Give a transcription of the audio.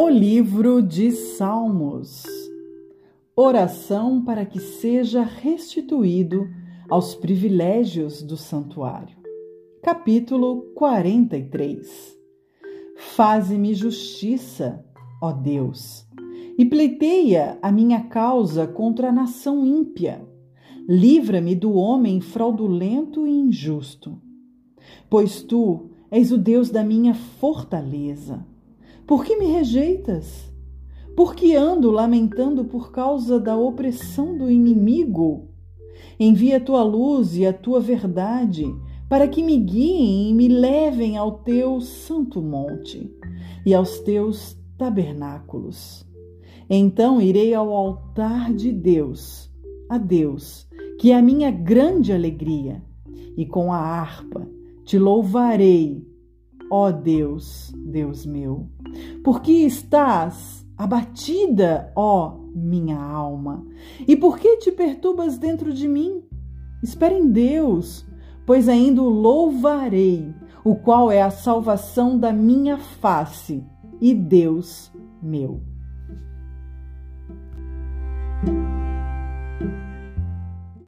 O livro de Salmos. Oração para que seja restituído aos privilégios do santuário. Capítulo 43. Faze-me justiça, ó Deus, e pleiteia a minha causa contra a nação ímpia. Livra-me do homem fraudulento e injusto. Pois tu és o Deus da minha fortaleza por que me rejeitas? Por que ando lamentando por causa da opressão do inimigo? Envia a tua luz e a tua verdade para que me guiem e me levem ao teu santo monte e aos teus tabernáculos. Então irei ao altar de Deus, a Deus, que é a minha grande alegria, e com a harpa te louvarei, ó Deus, Deus meu. Por que estás abatida, ó minha alma? E por que te perturbas dentro de mim? Espera em Deus, pois ainda o louvarei, o qual é a salvação da minha face e Deus meu.